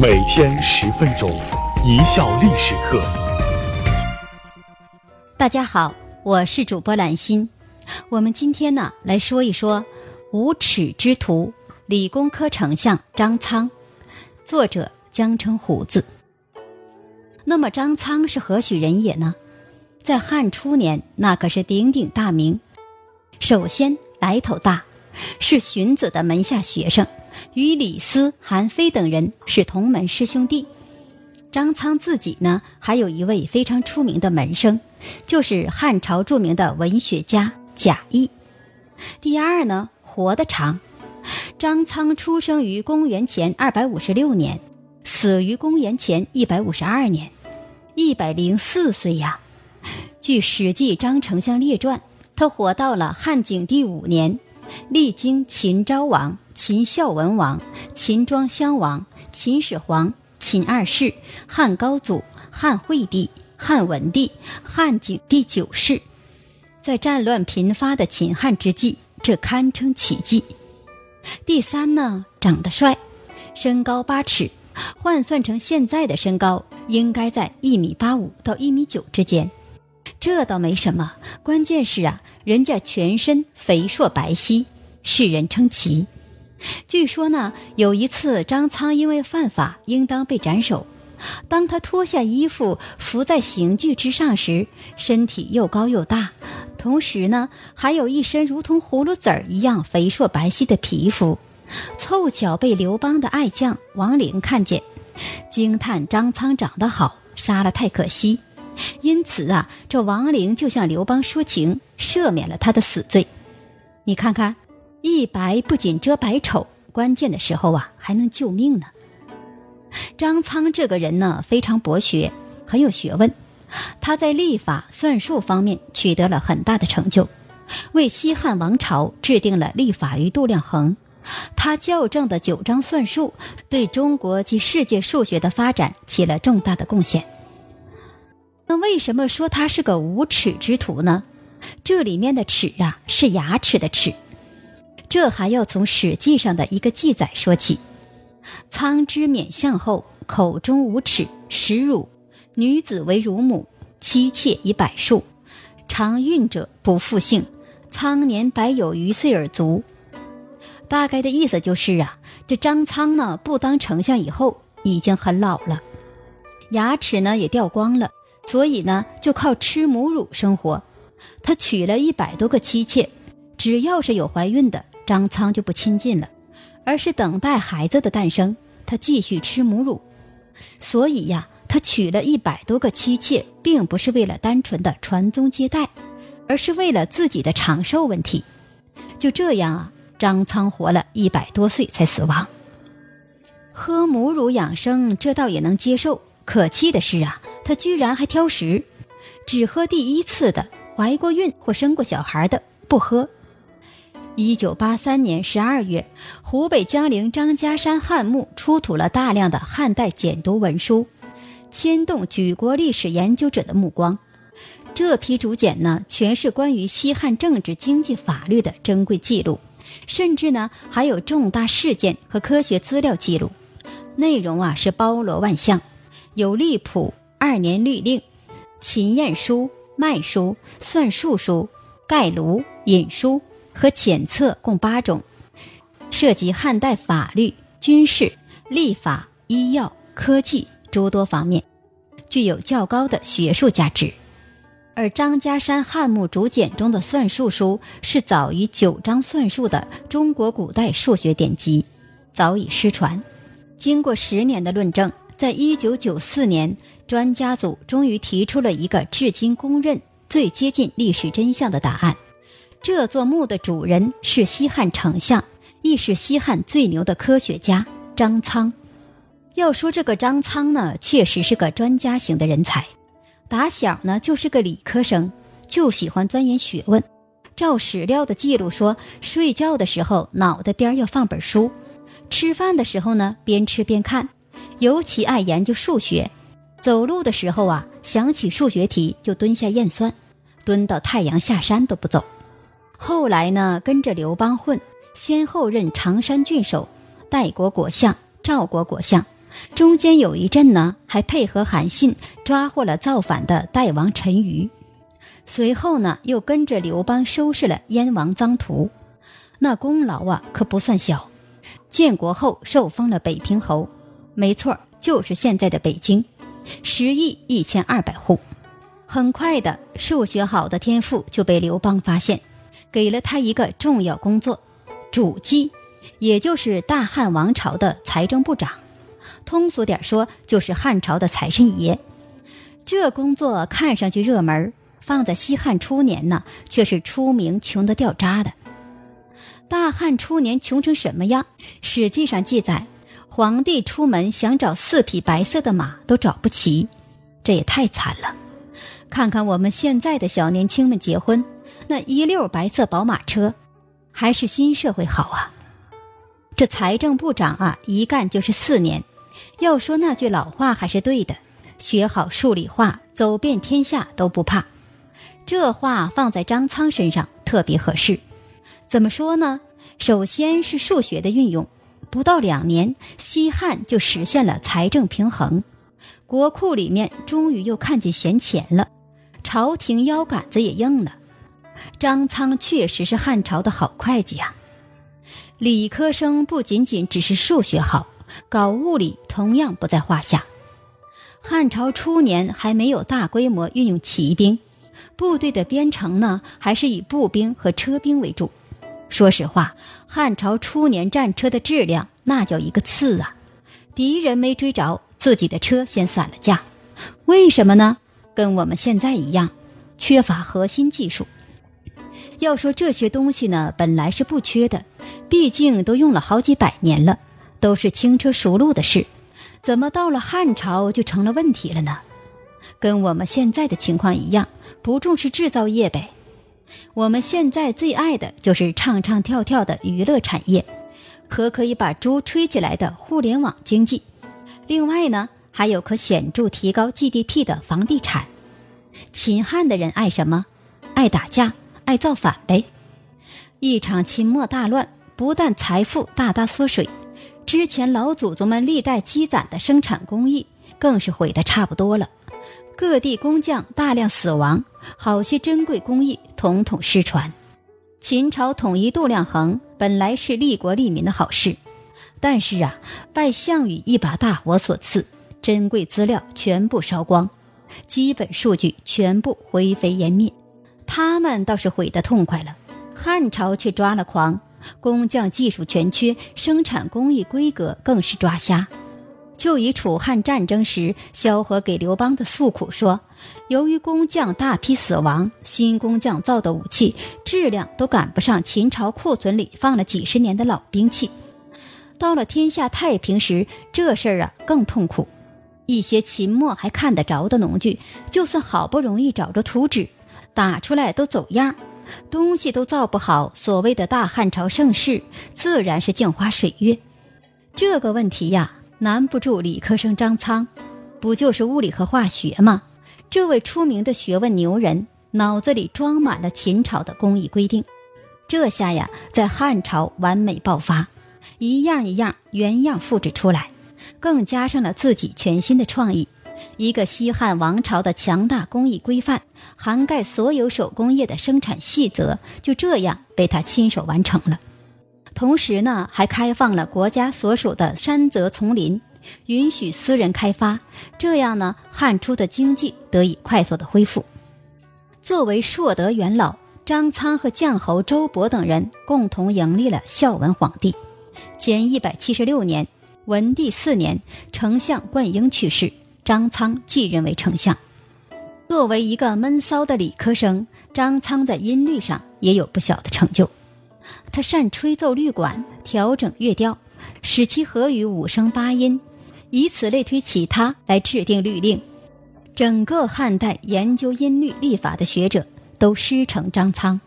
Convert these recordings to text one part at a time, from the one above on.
每天十分钟，一笑历史课。大家好，我是主播兰心。我们今天呢来说一说无耻之徒——理工科丞相张苍。作者江城虎子。那么张苍是何许人也呢？在汉初年，那可是鼎鼎大名。首先来头大，是荀子的门下学生，与李斯、韩非等人是同门师兄弟。张苍自己呢，还有一位非常出名的门生，就是汉朝著名的文学家贾谊。第二呢，活得长。张苍出生于公元前二百五十六年，死于公元前一百五十二年，一百零四岁呀。据《史记·张丞相列传》，他活到了汉景帝五年，历经秦昭王、秦孝文王、秦庄襄王、秦始皇。秦二世、汉高祖、汉惠帝、汉文帝、汉景帝九世，在战乱频发的秦汉之际，这堪称奇迹。第三呢，长得帅，身高八尺，换算成现在的身高，应该在一米八五到一米九之间。这倒没什么，关键是啊，人家全身肥硕白皙，世人称奇。据说呢，有一次张苍因为犯法，应当被斩首。当他脱下衣服伏在刑具之上时，身体又高又大，同时呢，还有一身如同葫芦籽儿一样肥硕白皙的皮肤。凑巧被刘邦的爱将王陵看见，惊叹张苍长得好，杀了太可惜。因此啊，这王陵就向刘邦说情，赦免了他的死罪。你看看。一白不仅遮百丑，关键的时候啊还能救命呢。张苍这个人呢非常博学，很有学问，他在历法算术方面取得了很大的成就，为西汉王朝制定了历法与度量衡。他校正的九章算术对中国及世界数学的发展起了重大的贡献。那为什么说他是个无耻之徒呢？这里面的耻啊是牙齿的齿。这还要从《史记》上的一个记载说起：“苍之免相后，口中无齿，食乳。女子为乳母，妻妾以百数。常孕者不复姓。苍年百有余岁而卒。”大概的意思就是啊，这张苍呢，不当丞相以后已经很老了，牙齿呢也掉光了，所以呢就靠吃母乳生活。他娶了一百多个妻妾，只要是有怀孕的。张苍就不亲近了，而是等待孩子的诞生，他继续吃母乳。所以呀，他娶了一百多个妻妾，并不是为了单纯的传宗接代，而是为了自己的长寿问题。就这样啊，张苍活了一百多岁才死亡。喝母乳养生，这倒也能接受。可气的是啊，他居然还挑食，只喝第一次的，怀过孕或生过小孩的不喝。一九八三年十二月，湖北江陵张家山汉墓出土了大量的汉代简牍文书，牵动举国历史研究者的目光。这批竹简呢，全是关于西汉政治、经济、法律的珍贵记录，甚至呢还有重大事件和科学资料记录。内容啊是包罗万象，有利谱、二年律令、秦验书、脉书、算术书、盖炉、引书。和检测共八种，涉及汉代法律、军事、历法、医药、科技诸多方面，具有较高的学术价值。而张家山汉墓竹简中的算术书是早于九章算术的中国古代数学典籍，早已失传。经过十年的论证，在一九九四年，专家组终于提出了一个至今公认最接近历史真相的答案。这座墓的主人是西汉丞相，亦是西汉最牛的科学家张苍。要说这个张苍呢，确实是个专家型的人才。打小呢就是个理科生，就喜欢钻研学问。照史料的记录说，睡觉的时候脑袋边要放本书，吃饭的时候呢边吃边看，尤其爱研究数学。走路的时候啊，想起数学题就蹲下验算，蹲到太阳下山都不走。后来呢，跟着刘邦混，先后任常山郡守、代国国相、赵国国相，中间有一阵呢，还配合韩信抓获了造反的代王陈馀，随后呢，又跟着刘邦收拾了燕王臧荼，那功劳啊可不算小。建国后受封了北平侯，没错，就是现在的北京，十亿一千二百户。很快的，数学好的天赋就被刘邦发现，给了他一个重要工作——主计，也就是大汉王朝的财政部长。通俗点说，就是汉朝的财神爷。这工作看上去热门，放在西汉初年呢，却是出名穷得掉渣的。大汉初年穷成什么样？史记上记载，皇帝出门想找四匹白色的马都找不齐，这也太惨了。看看我们现在的小年轻们结婚，那一溜白色宝马车，还是新社会好啊！这财政部长啊，一干就是四年。要说那句老话还是对的，学好数理化，走遍天下都不怕。这话放在张苍身上特别合适。怎么说呢？首先是数学的运用，不到两年，西汉就实现了财政平衡，国库里面终于又看见闲钱了。朝廷腰杆子也硬了，张苍确实是汉朝的好会计呀。理科生不仅仅只是数学好，搞物理同样不在话下。汉朝初年还没有大规模运用骑兵，部队的编成呢还是以步兵和车兵为主。说实话，汉朝初年战车的质量那叫一个次啊！敌人没追着，自己的车先散了架，为什么呢？跟我们现在一样，缺乏核心技术。要说这些东西呢，本来是不缺的，毕竟都用了好几百年了，都是轻车熟路的事，怎么到了汉朝就成了问题了呢？跟我们现在的情况一样，不重视制造业呗。我们现在最爱的就是唱唱跳跳的娱乐产业，和可以把猪吹起来的互联网经济。另外呢？还有可显著提高 GDP 的房地产。秦汉的人爱什么？爱打架，爱造反呗。一场秦末大乱，不但财富大大缩水，之前老祖宗们历代积攒的生产工艺更是毁得差不多了。各地工匠大量死亡，好些珍贵工艺统统失传。秦朝统一度量衡本来是利国利民的好事，但是啊，拜项羽一把大火所赐。珍贵资料全部烧光，基本数据全部灰飞烟灭。他们倒是毁得痛快了，汉朝却抓了狂，工匠技术全缺，生产工艺规格更是抓瞎。就以楚汉战争时萧何给刘邦的诉苦说：“由于工匠大批死亡，新工匠造的武器质量都赶不上秦朝库存里放了几十年的老兵器。”到了天下太平时，这事儿啊更痛苦。一些秦末还看得着的农具，就算好不容易找着图纸，打出来都走样，东西都造不好。所谓的大汉朝盛世，自然是镜花水月。这个问题呀，难不住理科生张苍，不就是物理和化学吗？这位出名的学问牛人，脑子里装满了秦朝的工艺规定，这下呀，在汉朝完美爆发，一样一样原样复制出来。更加上了自己全新的创意，一个西汉王朝的强大工艺规范，涵盖所有手工业的生产细则，就这样被他亲手完成了。同时呢，还开放了国家所属的山泽丛林，允许私人开发，这样呢，汉初的经济得以快速的恢复。作为硕德元老，张苍和绛侯周勃等人共同迎立了孝文皇帝，前一百七十六年。文帝四年，丞相灌婴去世，张苍继任为丞相。作为一个闷骚的理科生，张苍在音律上也有不小的成就。他善吹奏律管，调整乐调，使其合于五声八音，以此类推其他来制定律令。整个汉代研究音律历法的学者都师承张苍。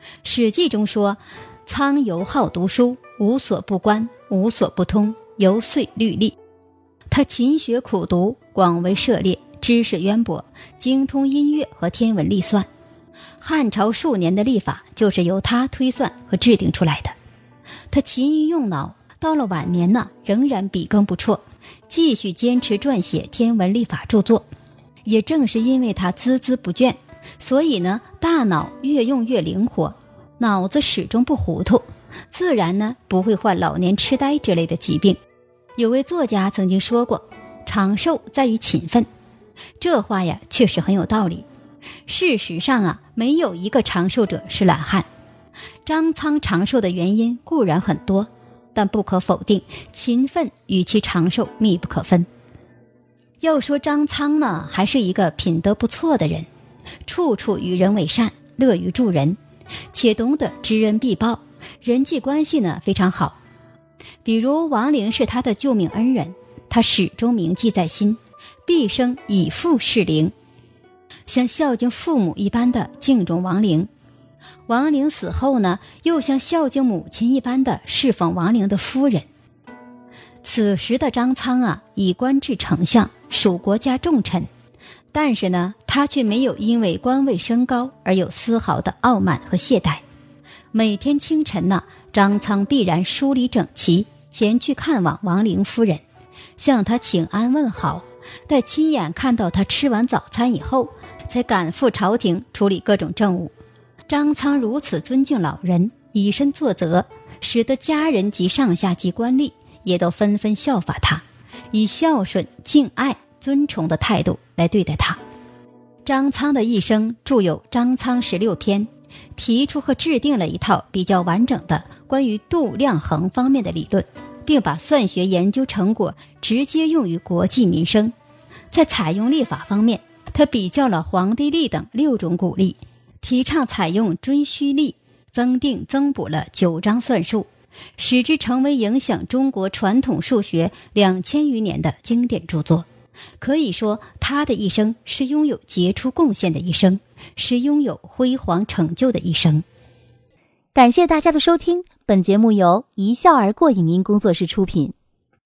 《史记》中说：“苍尤好读书，无所不观，无所不通。”游遂律历，他勤学苦读，广为涉猎，知识渊博，精通音乐和天文历算。汉朝数年的历法就是由他推算和制定出来的。他勤于用脑，到了晚年呢，仍然笔耕不辍，继续坚持撰写天文历法著作。也正是因为他孜孜不倦，所以呢，大脑越用越灵活，脑子始终不糊涂，自然呢不会患老年痴呆之类的疾病。有位作家曾经说过：“长寿在于勤奋。”这话呀，确实很有道理。事实上啊，没有一个长寿者是懒汉。张苍长寿的原因固然很多，但不可否定，勤奋与其长寿密不可分。要说张苍呢，还是一个品德不错的人，处处与人为善，乐于助人，且懂得知恩必报，人际关系呢非常好。比如王陵是他的救命恩人，他始终铭记在心，毕生以父事陵，像孝敬父母一般的敬重王陵。王陵死后呢，又像孝敬母亲一般的侍奉王陵的夫人。此时的张苍啊，已官至丞相，属国家重臣，但是呢，他却没有因为官位升高而有丝毫的傲慢和懈怠。每天清晨呢，张苍必然梳理整齐，前去看望王陵夫人，向她请安问好。待亲眼看到她吃完早餐以后，才赶赴朝廷处理各种政务。张苍如此尊敬老人，以身作则，使得家人及上下级官吏也都纷纷效法他，以孝顺、敬爱、尊崇的态度来对待他。张苍的一生著有《张苍十六篇》，提出和制定了一套比较完整的关于度量衡方面的理论，并把算学研究成果直接用于国计民生。在采用历法方面，他比较了黄帝历等六种古历。提倡采用颓顼历，增订增补了九章算术，使之成为影响中国传统数学两千余年的经典著作。可以说，他的一生是拥有杰出贡献的一生，是拥有辉煌成就的一生。感谢大家的收听，本节目由一笑而过影音工作室出品。